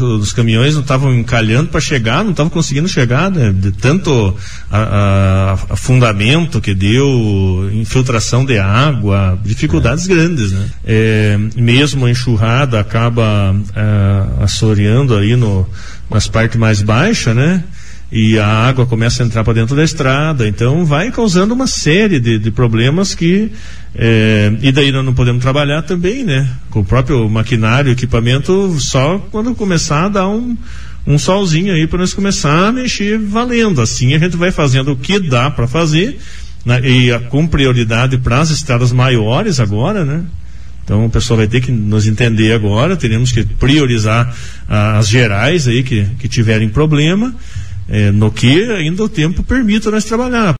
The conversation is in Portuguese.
os caminhões não estavam encalhando para chegar, não estavam conseguindo chegar, né? De tanto afundamento que deu, infiltração de água, dificuldades é. grandes, né? É, mesmo a enxurrada acaba é, assoreando aí no, nas partes mais baixas, né? E a água começa a entrar para dentro da estrada, então vai causando uma série de, de problemas que é, e daí nós não podemos trabalhar também, né? Com o próprio maquinário, equipamento, só quando começar a dar um, um solzinho aí para nós começar a mexer valendo. Assim a gente vai fazendo o que dá para fazer né? e a, com prioridade para as estradas maiores agora, né? Então o pessoal vai ter que nos entender agora, teremos que priorizar ah, as gerais aí que, que tiverem problema é, no que ainda o tempo permita nós trabalhar.